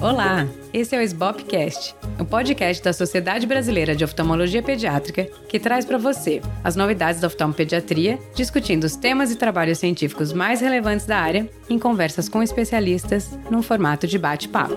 Olá, esse é o SBOPcast, o podcast da Sociedade Brasileira de Oftalmologia Pediátrica que traz para você as novidades da oftalmopediatria, discutindo os temas e trabalhos científicos mais relevantes da área em conversas com especialistas num formato de bate-papo.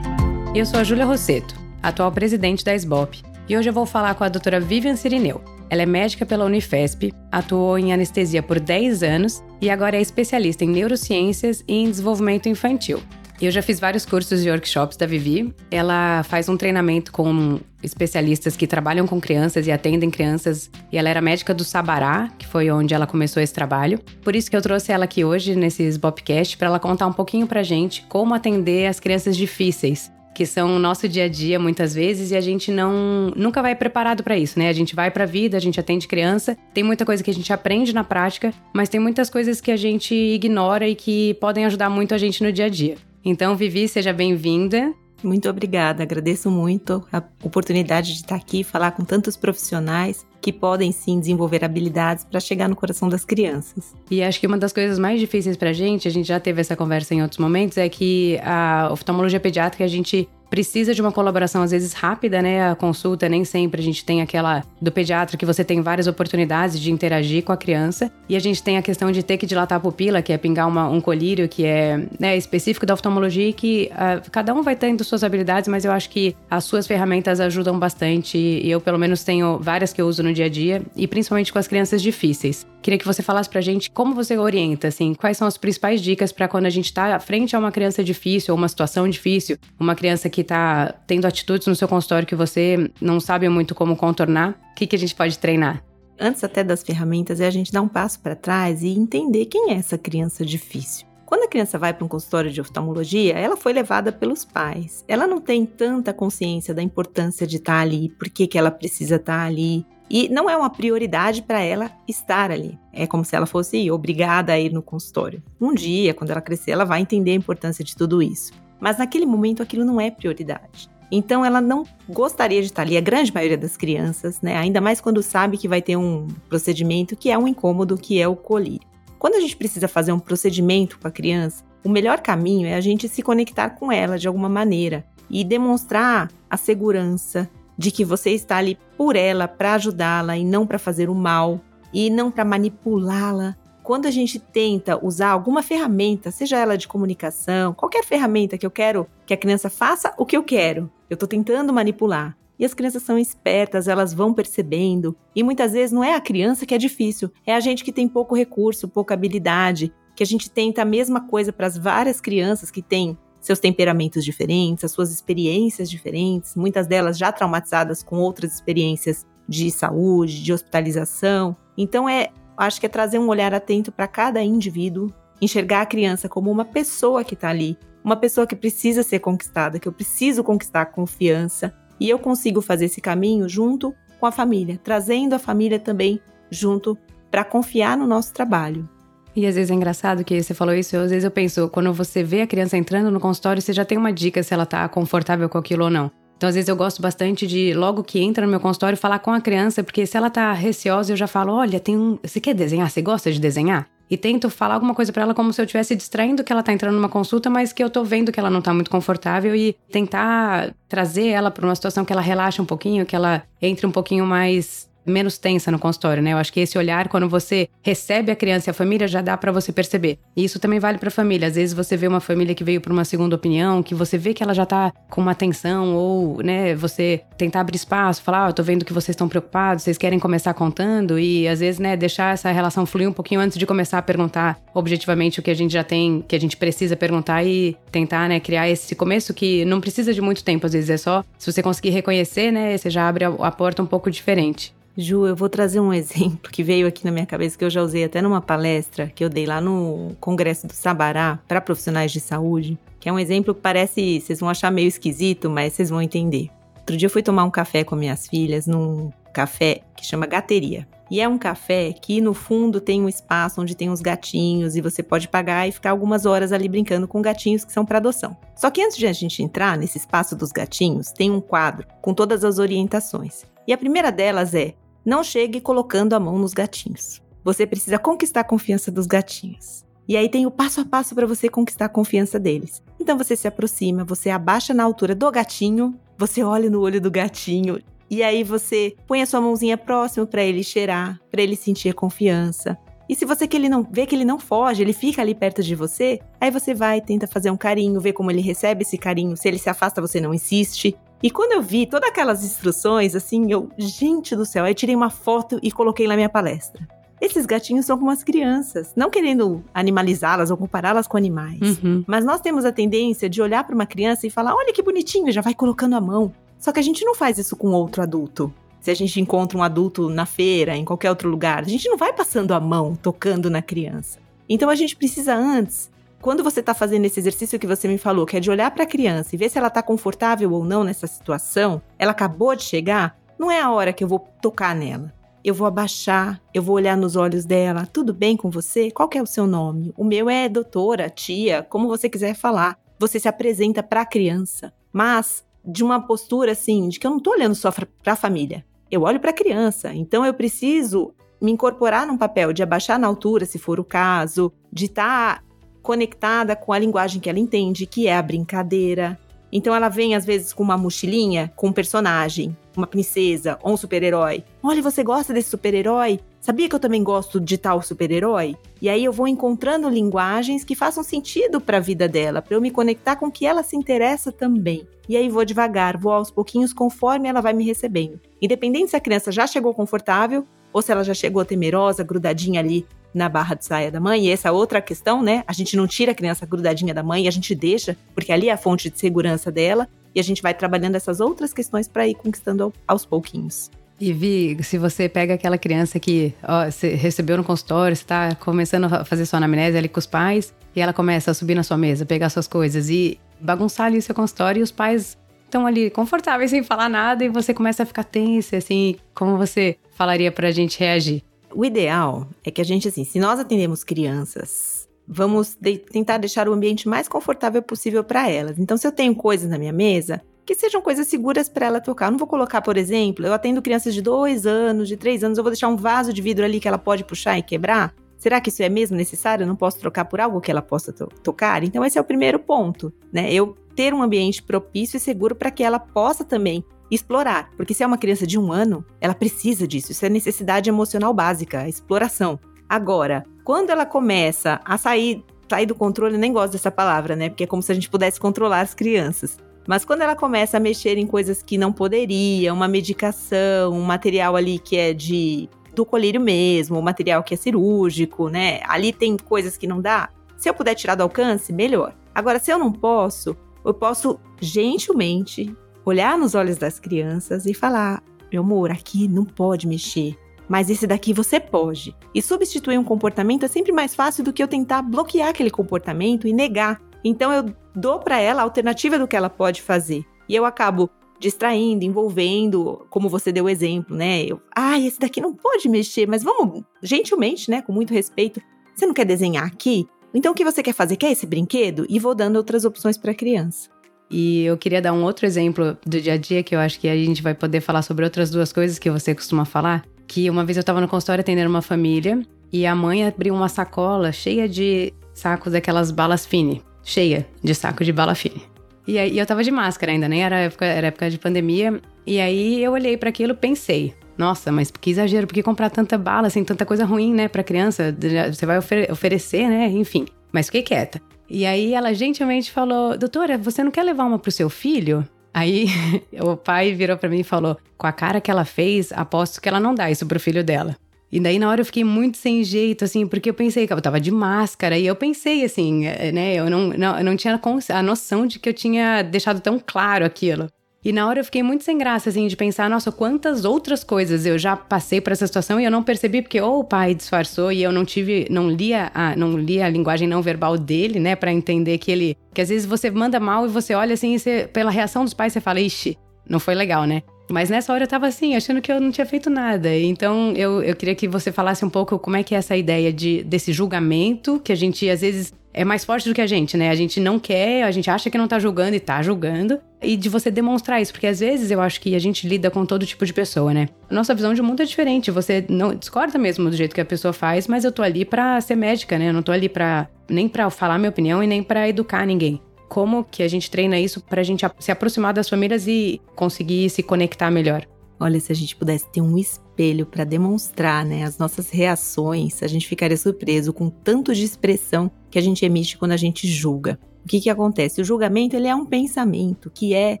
Eu sou a Júlia Rosseto, atual presidente da SBOP, e hoje eu vou falar com a doutora Vivian Sirineu, ela é médica pela Unifesp, atuou em anestesia por 10 anos e agora é especialista em neurociências e em desenvolvimento infantil. Eu já fiz vários cursos e workshops da Vivi. Ela faz um treinamento com especialistas que trabalham com crianças e atendem crianças. E ela era médica do Sabará, que foi onde ela começou esse trabalho. Por isso que eu trouxe ela aqui hoje nesse Bobcast para ela contar um pouquinho pra gente como atender as crianças difíceis que são o nosso dia a dia muitas vezes e a gente não nunca vai preparado para isso, né? A gente vai para a vida, a gente atende criança, tem muita coisa que a gente aprende na prática, mas tem muitas coisas que a gente ignora e que podem ajudar muito a gente no dia a dia. Então, Vivi, seja bem-vinda. Muito obrigada, agradeço muito a oportunidade de estar aqui falar com tantos profissionais que podem sim desenvolver habilidades para chegar no coração das crianças. E acho que uma das coisas mais difíceis para a gente, a gente já teve essa conversa em outros momentos, é que a oftalmologia pediátrica a gente precisa de uma colaboração às vezes rápida, né? A consulta nem sempre a gente tem aquela do pediatra que você tem várias oportunidades de interagir com a criança e a gente tem a questão de ter que dilatar a pupila, que é pingar uma, um colírio que é né, específico da oftalmologia e que uh, cada um vai tendo suas habilidades, mas eu acho que as suas ferramentas ajudam bastante e eu pelo menos tenho várias que eu uso no dia a dia e principalmente com as crianças difíceis. Queria que você falasse pra gente como você orienta, assim, quais são as principais dicas para quando a gente tá frente a uma criança difícil ou uma situação difícil, uma criança que tá tendo atitudes no seu consultório que você não sabe muito como contornar, o que, que a gente pode treinar? Antes até das ferramentas é a gente dar um passo para trás e entender quem é essa criança difícil. Quando a criança vai para um consultório de oftalmologia, ela foi levada pelos pais. Ela não tem tanta consciência da importância de estar tá ali, por que, que ela precisa estar tá ali, e não é uma prioridade para ela estar ali. É como se ela fosse obrigada a ir no consultório. Um dia, quando ela crescer, ela vai entender a importância de tudo isso. Mas naquele momento aquilo não é prioridade. Então ela não gostaria de estar ali, a grande maioria das crianças, né? Ainda mais quando sabe que vai ter um procedimento que é um incômodo, que é o colírio. Quando a gente precisa fazer um procedimento com a criança, o melhor caminho é a gente se conectar com ela de alguma maneira e demonstrar a segurança, de que você está ali por ela para ajudá-la e não para fazer o mal e não para manipulá-la. Quando a gente tenta usar alguma ferramenta, seja ela de comunicação, qualquer ferramenta que eu quero que a criança faça o que eu quero, eu estou tentando manipular. E as crianças são espertas, elas vão percebendo. E muitas vezes não é a criança que é difícil, é a gente que tem pouco recurso, pouca habilidade, que a gente tenta a mesma coisa para as várias crianças que têm seus temperamentos diferentes, as suas experiências diferentes, muitas delas já traumatizadas com outras experiências de saúde, de hospitalização. Então é, acho que é trazer um olhar atento para cada indivíduo, enxergar a criança como uma pessoa que está ali, uma pessoa que precisa ser conquistada, que eu preciso conquistar a confiança, e eu consigo fazer esse caminho junto com a família, trazendo a família também junto para confiar no nosso trabalho. E às vezes é engraçado que você falou isso, às vezes eu penso, quando você vê a criança entrando no consultório, você já tem uma dica se ela tá confortável com aquilo ou não. Então, às vezes, eu gosto bastante de, logo que entra no meu consultório, falar com a criança, porque se ela tá receosa, eu já falo: olha, tem um. Você quer desenhar? Você gosta de desenhar? E tento falar alguma coisa para ela como se eu estivesse distraindo que ela tá entrando numa consulta, mas que eu tô vendo que ela não tá muito confortável e tentar trazer ela para uma situação que ela relaxe um pouquinho, que ela entre um pouquinho mais menos tensa no consultório, né? Eu acho que esse olhar, quando você recebe a criança e a família, já dá para você perceber. E isso também vale para família. Às vezes você vê uma família que veio para uma segunda opinião, que você vê que ela já tá com uma atenção, ou, né, você tentar abrir espaço, falar, ó, oh, tô vendo que vocês estão preocupados, vocês querem começar contando, e às vezes, né, deixar essa relação fluir um pouquinho antes de começar a perguntar objetivamente o que a gente já tem, que a gente precisa perguntar e tentar, né, criar esse começo que não precisa de muito tempo, às vezes é só, se você conseguir reconhecer, né, você já abre a, a porta um pouco diferente. Ju, eu vou trazer um exemplo que veio aqui na minha cabeça, que eu já usei até numa palestra que eu dei lá no Congresso do Sabará para profissionais de saúde, que é um exemplo que parece, vocês vão achar meio esquisito, mas vocês vão entender. Outro dia eu fui tomar um café com minhas filhas num café que chama Gateria. E é um café que no fundo tem um espaço onde tem uns gatinhos e você pode pagar e ficar algumas horas ali brincando com gatinhos que são para adoção. Só que antes de a gente entrar nesse espaço dos gatinhos, tem um quadro com todas as orientações. E a primeira delas é: não chegue colocando a mão nos gatinhos. Você precisa conquistar a confiança dos gatinhos. E aí tem o passo a passo para você conquistar a confiança deles. Então você se aproxima, você abaixa na altura do gatinho, você olha no olho do gatinho e aí você põe a sua mãozinha próximo para ele cheirar, para ele sentir a confiança. E se você que ele não vê que ele não foge, ele fica ali perto de você, aí você vai tenta fazer um carinho, ver como ele recebe esse carinho. Se ele se afasta, você não insiste. E quando eu vi todas aquelas instruções, assim, eu, gente do céu, aí tirei uma foto e coloquei na minha palestra. Esses gatinhos são como as crianças, não querendo animalizá-las ou compará-las com animais. Uhum. Mas nós temos a tendência de olhar para uma criança e falar: olha que bonitinho, já vai colocando a mão. Só que a gente não faz isso com outro adulto. Se a gente encontra um adulto na feira, em qualquer outro lugar, a gente não vai passando a mão, tocando na criança. Então a gente precisa antes quando você está fazendo esse exercício que você me falou, que é de olhar para a criança e ver se ela está confortável ou não nessa situação, ela acabou de chegar, não é a hora que eu vou tocar nela. Eu vou abaixar, eu vou olhar nos olhos dela. Tudo bem com você? Qual é o seu nome? O meu é doutora, tia, como você quiser falar. Você se apresenta para a criança, mas de uma postura assim, de que eu não estou olhando só para a família. Eu olho para a criança. Então eu preciso me incorporar num papel de abaixar na altura, se for o caso, de estar tá conectada com a linguagem que ela entende, que é a brincadeira. Então ela vem às vezes com uma mochilinha com um personagem, uma princesa ou um super-herói. Olha, você gosta desse super-herói? Sabia que eu também gosto de tal super-herói? E aí eu vou encontrando linguagens que façam sentido para a vida dela, para eu me conectar com o que ela se interessa também. E aí vou devagar, vou aos pouquinhos conforme ela vai me recebendo. Independente se a criança já chegou confortável ou se ela já chegou temerosa, grudadinha ali na barra de saia da mãe. E essa outra questão, né? A gente não tira a criança grudadinha da mãe, a gente deixa, porque ali é a fonte de segurança dela. E a gente vai trabalhando essas outras questões para ir conquistando aos pouquinhos. E Vi, se você pega aquela criança que ó, você recebeu no consultório, você tá começando a fazer sua anamnese ali com os pais, e ela começa a subir na sua mesa, pegar suas coisas e bagunçar ali o seu consultório, e os pais estão ali confortáveis sem falar nada, e você começa a ficar tensa, assim, como você falaria pra gente reagir? O ideal é que a gente, assim, se nós atendemos crianças, vamos de tentar deixar o ambiente mais confortável possível para elas. Então, se eu tenho coisas na minha mesa, que sejam coisas seguras para ela tocar. Eu não vou colocar, por exemplo, eu atendo crianças de dois anos, de três anos, eu vou deixar um vaso de vidro ali que ela pode puxar e quebrar. Será que isso é mesmo necessário? Eu não posso trocar por algo que ela possa to tocar? Então, esse é o primeiro ponto, né? Eu ter um ambiente propício e seguro para que ela possa também explorar. Porque se é uma criança de um ano, ela precisa disso. Isso é necessidade emocional básica, exploração. Agora, quando ela começa a sair, sair do controle, eu nem gosto dessa palavra, né? Porque é como se a gente pudesse controlar as crianças. Mas quando ela começa a mexer em coisas que não poderia, uma medicação, um material ali que é de do colírio mesmo, um material que é cirúrgico, né? Ali tem coisas que não dá. Se eu puder tirar do alcance, melhor. Agora, se eu não posso, eu posso gentilmente olhar nos olhos das crianças e falar: meu amor, aqui não pode mexer. Mas esse daqui você pode. E substituir um comportamento é sempre mais fácil do que eu tentar bloquear aquele comportamento e negar. Então eu dou para ela a alternativa do que ela pode fazer. E eu acabo distraindo, envolvendo, como você deu o exemplo, né? Eu, ah, esse daqui não pode mexer, mas vamos gentilmente, né, com muito respeito. Você não quer desenhar aqui? Então o que você quer fazer? Quer esse brinquedo? E vou dando outras opções para a criança. E eu queria dar um outro exemplo do dia a dia que eu acho que a gente vai poder falar sobre outras duas coisas que você costuma falar. Que uma vez eu estava no consultório atendendo uma família e a mãe abriu uma sacola cheia de sacos daquelas balas fine, cheia de saco de bala fine. E aí eu tava de máscara ainda, nem era época, era época de pandemia. E aí eu olhei para aquilo, pensei, nossa, mas que exagero, por que comprar tanta bala, assim, tanta coisa ruim, né, pra criança? Você vai ofer oferecer, né? Enfim. Mas fiquei quieta. E aí ela gentilmente falou: Doutora, você não quer levar uma pro seu filho? Aí o pai virou para mim e falou: Com a cara que ela fez, aposto que ela não dá isso pro filho dela. E daí na hora eu fiquei muito sem jeito, assim, porque eu pensei que eu tava de máscara e eu pensei assim, eh, né? Eu não, não, não tinha a noção de que eu tinha deixado tão claro aquilo. E na hora eu fiquei muito sem graça, assim, de pensar, nossa, quantas outras coisas eu já passei por essa situação e eu não percebi, porque ou o pai disfarçou e eu não tive, não lia a, não lia a linguagem não verbal dele, né, para entender que ele. Que às vezes você manda mal e você olha assim, e você, pela reação dos pais, você fala, ixi, não foi legal, né? Mas nessa hora eu tava assim, achando que eu não tinha feito nada. Então eu, eu queria que você falasse um pouco como é que é essa ideia de, desse julgamento, que a gente às vezes é mais forte do que a gente, né? A gente não quer, a gente acha que não tá julgando e tá julgando. e de você demonstrar isso, porque às vezes eu acho que a gente lida com todo tipo de pessoa, né? Nossa visão de mundo é diferente, você não discorda mesmo do jeito que a pessoa faz, mas eu tô ali para ser médica, né? Eu não tô ali para nem para falar minha opinião e nem para educar ninguém. Como que a gente treina isso pra gente se aproximar das famílias e conseguir se conectar melhor? Olha, se a gente pudesse ter um espelho para demonstrar né, as nossas reações, a gente ficaria surpreso com tanto de expressão que a gente emite quando a gente julga. O que, que acontece? O julgamento ele é um pensamento que é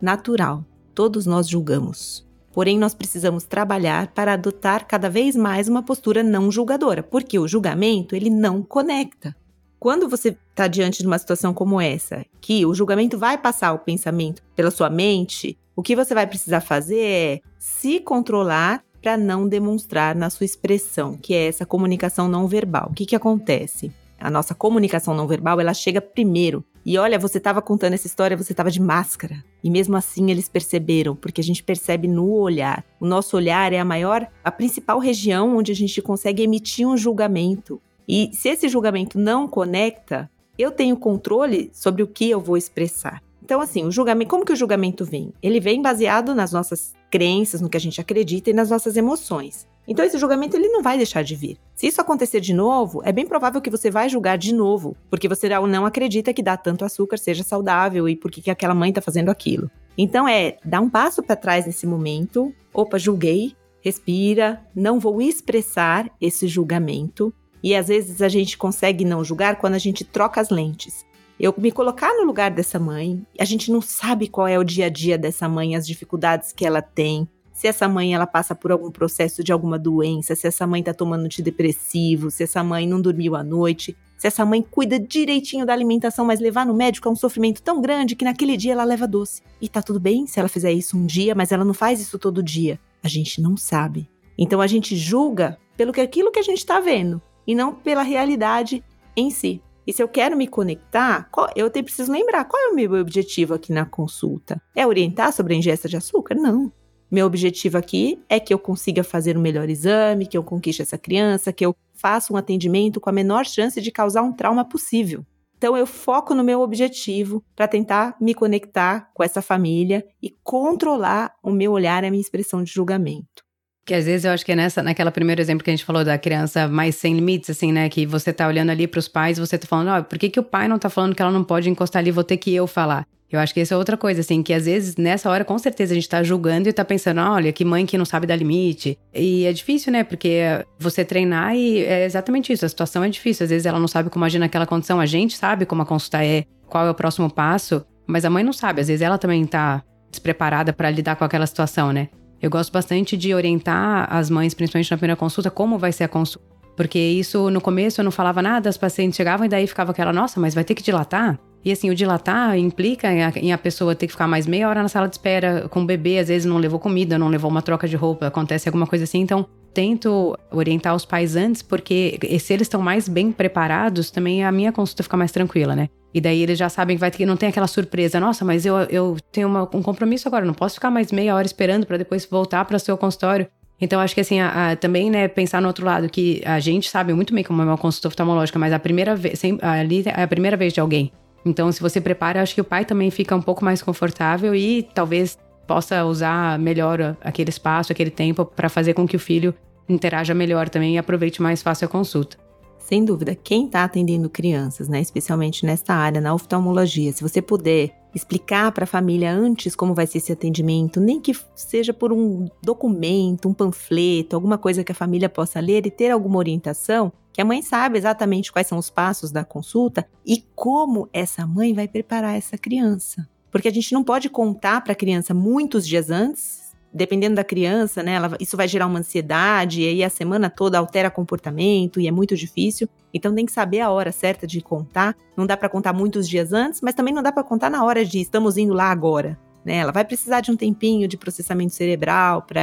natural. Todos nós julgamos. Porém, nós precisamos trabalhar para adotar cada vez mais uma postura não julgadora, porque o julgamento ele não conecta. Quando você está diante de uma situação como essa, que o julgamento vai passar o pensamento pela sua mente, o que você vai precisar fazer é se controlar para não demonstrar na sua expressão, que é essa comunicação não verbal. O que, que acontece? A nossa comunicação não verbal, ela chega primeiro. E olha, você estava contando essa história, você estava de máscara. E mesmo assim eles perceberam, porque a gente percebe no olhar. O nosso olhar é a maior, a principal região onde a gente consegue emitir um julgamento. E se esse julgamento não conecta, eu tenho controle sobre o que eu vou expressar. Então, assim, o julgamento, como que o julgamento vem? Ele vem baseado nas nossas crenças, no que a gente acredita e nas nossas emoções. Então esse julgamento ele não vai deixar de vir. Se isso acontecer de novo, é bem provável que você vai julgar de novo, porque você não acredita que dar tanto açúcar seja saudável e por que aquela mãe está fazendo aquilo. Então é dar um passo para trás nesse momento. Opa, julguei, respira, não vou expressar esse julgamento. E às vezes a gente consegue não julgar quando a gente troca as lentes. Eu me colocar no lugar dessa mãe, a gente não sabe qual é o dia a dia dessa mãe, as dificuldades que ela tem, se essa mãe ela passa por algum processo de alguma doença, se essa mãe tá tomando antidepressivo, se essa mãe não dormiu à noite, se essa mãe cuida direitinho da alimentação, mas levar no médico é um sofrimento tão grande que naquele dia ela leva doce. E tá tudo bem se ela fizer isso um dia, mas ela não faz isso todo dia. A gente não sabe. Então a gente julga pelo que aquilo que a gente tá vendo e não pela realidade em si. E se eu quero me conectar, eu preciso lembrar qual é o meu objetivo aqui na consulta. É orientar sobre a ingesta de açúcar? Não. Meu objetivo aqui é que eu consiga fazer um melhor exame, que eu conquiste essa criança, que eu faça um atendimento com a menor chance de causar um trauma possível. Então eu foco no meu objetivo para tentar me conectar com essa família e controlar o meu olhar e a minha expressão de julgamento. Que às vezes eu acho que é nessa, naquela primeiro exemplo que a gente falou da criança mais sem limites, assim, né? Que você tá olhando ali para os pais, você tá falando, ó, oh, por que, que o pai não tá falando que ela não pode encostar ali, vou ter que eu falar? Eu acho que isso é outra coisa, assim, que às vezes nessa hora com certeza a gente tá julgando e tá pensando, olha, que mãe que não sabe dar limite. E é difícil, né? Porque você treinar e é exatamente isso, a situação é difícil. Às vezes ela não sabe como agir naquela condição, a gente sabe como a consulta é, qual é o próximo passo, mas a mãe não sabe. Às vezes ela também tá despreparada para lidar com aquela situação, né? Eu gosto bastante de orientar as mães, principalmente na primeira consulta, como vai ser a consulta. Porque isso, no começo, eu não falava nada, as pacientes chegavam e daí ficava aquela, nossa, mas vai ter que dilatar? E assim, o dilatar implica em a, pessoa ter que ficar mais meia hora na sala de espera com o bebê, às vezes não levou comida, não levou uma troca de roupa, acontece alguma coisa assim. Então, tento orientar os pais antes, porque se eles estão mais bem preparados, também a minha consulta fica mais tranquila, né? E daí eles já sabem que vai ter, não tem aquela surpresa, nossa, mas eu, eu tenho uma, um compromisso agora, não posso ficar mais meia hora esperando para depois voltar para o seu consultório. Então, acho que assim, a, a, também, né, pensar no outro lado, que a gente sabe muito bem como é uma consulta oftalmológica, mas a primeira vez, ali é a primeira vez de alguém. Então, se você prepara, acho que o pai também fica um pouco mais confortável e talvez possa usar melhor aquele espaço, aquele tempo para fazer com que o filho interaja melhor também e aproveite mais fácil a consulta. Sem dúvida, quem está atendendo crianças, né, especialmente nesta área, na oftalmologia, se você puder explicar para a família antes como vai ser esse atendimento, nem que seja por um documento, um panfleto, alguma coisa que a família possa ler e ter alguma orientação, que a mãe sabe exatamente quais são os passos da consulta e como essa mãe vai preparar essa criança. Porque a gente não pode contar para a criança muitos dias antes, dependendo da criança, né, ela, isso vai gerar uma ansiedade, e aí a semana toda altera comportamento e é muito difícil. Então tem que saber a hora certa de contar. Não dá para contar muitos dias antes, mas também não dá para contar na hora de estamos indo lá agora. Né? Ela vai precisar de um tempinho de processamento cerebral para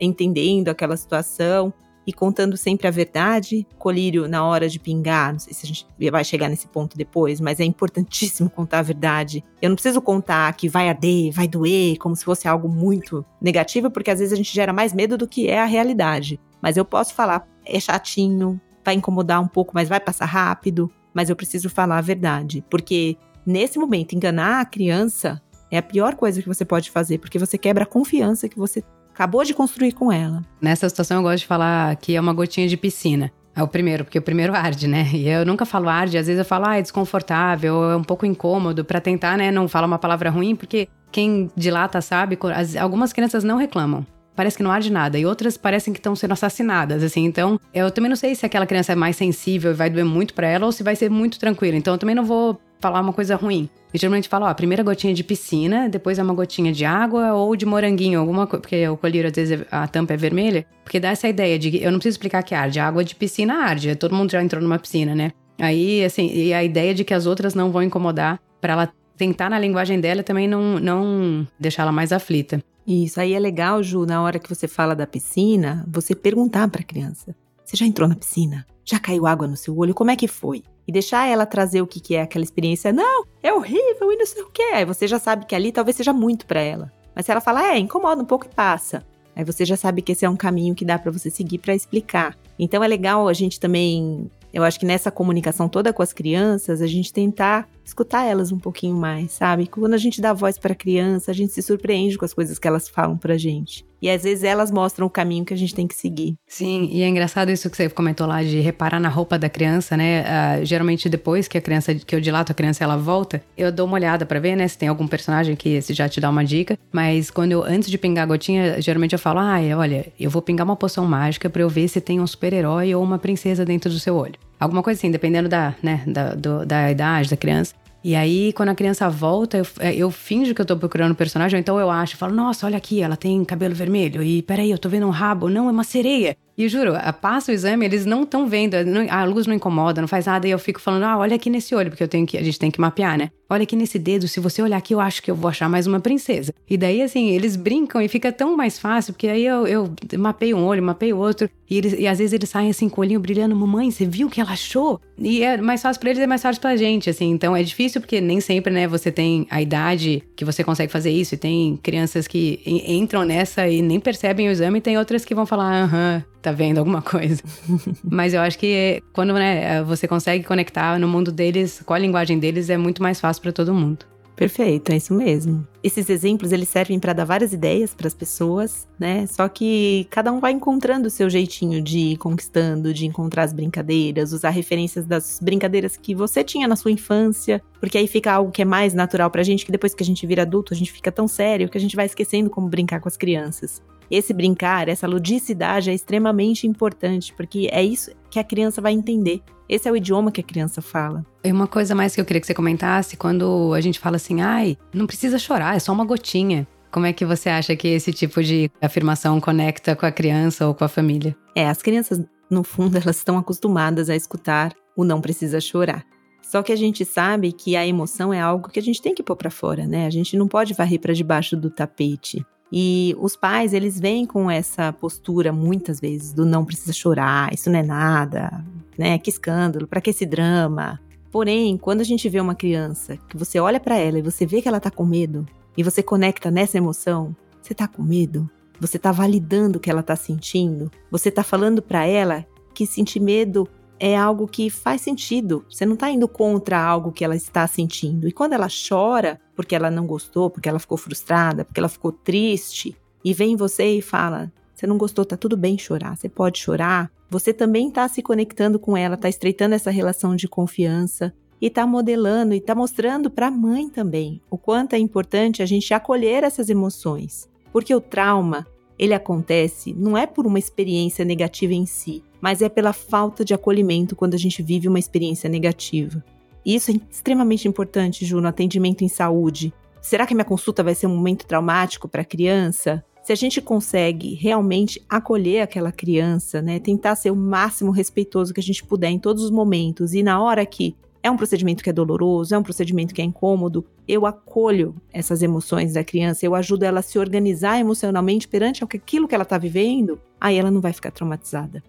entendendo aquela situação e contando sempre a verdade. Colírio, na hora de pingar, não sei se a gente vai chegar nesse ponto depois, mas é importantíssimo contar a verdade. Eu não preciso contar que vai arder, vai doer, como se fosse algo muito negativo, porque às vezes a gente gera mais medo do que é a realidade. Mas eu posso falar, é chatinho, vai incomodar um pouco, mas vai passar rápido. Mas eu preciso falar a verdade, porque nesse momento, enganar a criança É a pior coisa que você pode fazer, porque você quebra a confiança que você acabou de construir com ela. Nessa situação, eu gosto de falar que é uma gotinha de piscina. É o primeiro, porque o primeiro arde, né? E eu nunca falo arde, às vezes eu falo, ah, é desconfortável, é um pouco incômodo, para tentar, né, não falar uma palavra ruim, porque quem dilata sabe, algumas crianças não reclamam. Parece que não arde nada, e outras parecem que estão sendo assassinadas, assim. Então, eu também não sei se aquela criança é mais sensível e vai doer muito para ela ou se vai ser muito tranquila. Então, eu também não vou falar uma coisa ruim. Eu geralmente falo, ó, a primeira gotinha de piscina, depois é uma gotinha de água ou de moranguinho, alguma coisa, porque o colírio às vezes a tampa é vermelha, porque dá essa ideia de eu não preciso explicar que arde, a água de piscina arde, todo mundo já entrou numa piscina, né? Aí, assim, e a ideia de que as outras não vão incomodar para ela tentar na linguagem dela também não, não deixar ela mais aflita. Isso aí é legal, Ju, na hora que você fala da piscina, você perguntar para a criança: "Você já entrou na piscina? Já caiu água no seu olho? Como é que foi?" e deixar ela trazer o que, que é aquela experiência. Não, é horrível e não sei o que. Aí você já sabe que ali talvez seja muito para ela. Mas se ela falar, é, incomoda um pouco e passa. Aí você já sabe que esse é um caminho que dá para você seguir para explicar. Então é legal a gente também, eu acho que nessa comunicação toda com as crianças, a gente tentar escutar elas um pouquinho mais, sabe? Quando a gente dá voz para criança, a gente se surpreende com as coisas que elas falam pra gente. E às vezes elas mostram o caminho que a gente tem que seguir. Sim, e é engraçado isso que você comentou lá de reparar na roupa da criança, né? Uh, geralmente depois que a criança, que eu dilato a criança, ela volta, eu dou uma olhada para ver, né? Se tem algum personagem que esse já te dá uma dica. Mas quando eu, antes de pingar a gotinha, geralmente eu falo, ah, olha, eu vou pingar uma poção mágica para eu ver se tem um super-herói ou uma princesa dentro do seu olho. Alguma coisa assim, dependendo da, né, da, do, da idade da criança. E aí, quando a criança volta, eu, é, eu finjo que eu tô procurando o personagem, ou então eu acho, falo, nossa, olha aqui, ela tem cabelo vermelho, e peraí, eu tô vendo um rabo, não, é uma sereia. E juro, passa o exame, eles não estão vendo, a luz não incomoda, não faz nada, e eu fico falando, ah, olha aqui nesse olho, porque eu tenho que, a gente tem que mapear, né? Olha aqui nesse dedo, se você olhar aqui, eu acho que eu vou achar mais uma princesa. E daí, assim, eles brincam e fica tão mais fácil, porque aí eu, eu mapeio um olho, mapeio outro, e, eles, e às vezes eles saem assim com o olhinho brilhando, mamãe, você viu o que ela achou? E é mais fácil para eles, é mais fácil pra gente, assim. Então é difícil porque nem sempre, né, você tem a idade que você consegue fazer isso, e tem crianças que entram nessa e nem percebem o exame, e tem outras que vão falar, aham, tá vendo alguma coisa. Mas eu acho que quando né, você consegue conectar no mundo deles, com a linguagem deles, é muito mais fácil para todo mundo. Perfeito, é isso mesmo. Esses exemplos eles servem para dar várias ideias para as pessoas, né? Só que cada um vai encontrando o seu jeitinho de ir conquistando, de encontrar as brincadeiras, usar referências das brincadeiras que você tinha na sua infância, porque aí fica algo que é mais natural pra gente, que depois que a gente vira adulto, a gente fica tão sério que a gente vai esquecendo como brincar com as crianças. Esse brincar, essa ludicidade é extremamente importante, porque é isso que a criança vai entender. Esse é o idioma que a criança fala. E uma coisa mais que eu queria que você comentasse, quando a gente fala assim, ai, não precisa chorar, é só uma gotinha. Como é que você acha que esse tipo de afirmação conecta com a criança ou com a família? É, as crianças, no fundo, elas estão acostumadas a escutar o não precisa chorar. Só que a gente sabe que a emoção é algo que a gente tem que pôr para fora, né? A gente não pode varrer para debaixo do tapete. E os pais, eles vêm com essa postura muitas vezes do não precisa chorar, isso não é nada, né? Que escândalo, para que esse drama? Porém, quando a gente vê uma criança que você olha para ela e você vê que ela tá com medo e você conecta nessa emoção, você tá com medo? Você tá validando o que ela tá sentindo? Você tá falando para ela que sentir medo é algo que faz sentido. Você não está indo contra algo que ela está sentindo. E quando ela chora porque ela não gostou, porque ela ficou frustrada, porque ela ficou triste, e vem você e fala: Você não gostou, tá tudo bem chorar, você pode chorar. Você também está se conectando com ela, está estreitando essa relação de confiança e está modelando e está mostrando para a mãe também o quanto é importante a gente acolher essas emoções. Porque o trauma, ele acontece não é por uma experiência negativa em si, mas é pela falta de acolhimento quando a gente vive uma experiência negativa. E isso é extremamente importante, Ju, no atendimento em saúde. Será que minha consulta vai ser um momento traumático para a criança? Se a gente consegue realmente acolher aquela criança, né, tentar ser o máximo respeitoso que a gente puder em todos os momentos e na hora que é um procedimento que é doloroso, é um procedimento que é incômodo, eu acolho essas emoções da criança, eu ajudo ela a se organizar emocionalmente perante aquilo que ela está vivendo, aí ela não vai ficar traumatizada.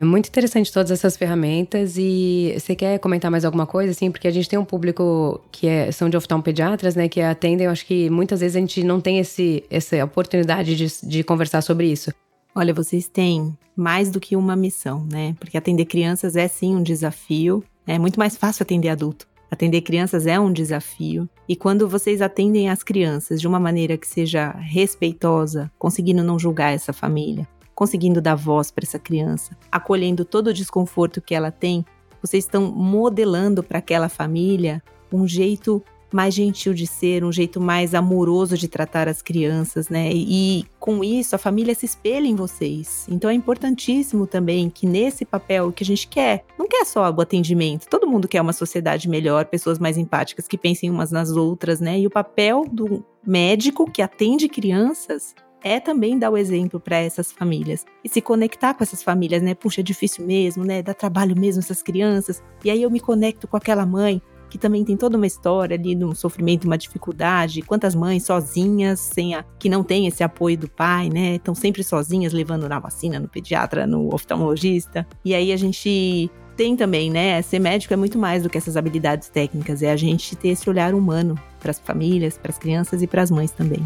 É muito interessante todas essas ferramentas e você quer comentar mais alguma coisa, assim? Porque a gente tem um público que é, são de oftalmopediatras, né? Que atendem, eu acho que muitas vezes a gente não tem esse, essa oportunidade de, de conversar sobre isso. Olha, vocês têm mais do que uma missão, né? Porque atender crianças é sim um desafio. É muito mais fácil atender adulto. Atender crianças é um desafio, e quando vocês atendem as crianças de uma maneira que seja respeitosa, conseguindo não julgar essa família, conseguindo dar voz para essa criança, acolhendo todo o desconforto que ela tem, vocês estão modelando para aquela família um jeito mais gentil de ser, um jeito mais amoroso de tratar as crianças, né? E, com isso a família se espelha em vocês. Então é importantíssimo também que nesse papel que a gente quer, não quer só o atendimento, todo mundo quer uma sociedade melhor, pessoas mais empáticas que pensem umas nas outras, né? E o papel do médico que atende crianças é também dar o exemplo para essas famílias e se conectar com essas famílias, né? Puxa, é difícil mesmo, né? Dá trabalho mesmo essas crianças. E aí eu me conecto com aquela mãe que também tem toda uma história ali de um sofrimento, uma dificuldade. Quantas mães sozinhas, sem a, que não tem esse apoio do pai, né? Estão sempre sozinhas, levando na vacina, no pediatra, no oftalmologista. E aí a gente tem também, né? Ser médico é muito mais do que essas habilidades técnicas, é a gente ter esse olhar humano para as famílias, para as crianças e para as mães também.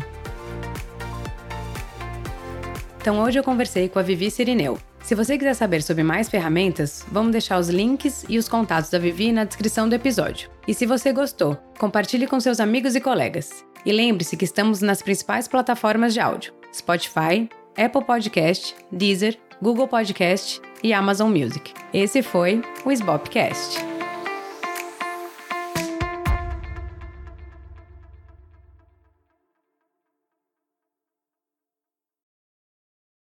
Então hoje eu conversei com a Vivi Sirineu. Se você quiser saber sobre mais ferramentas, vamos deixar os links e os contatos da Vivi na descrição do episódio. E se você gostou, compartilhe com seus amigos e colegas. E lembre-se que estamos nas principais plataformas de áudio: Spotify, Apple Podcast, Deezer, Google Podcast e Amazon Music. Esse foi o Sbopcast.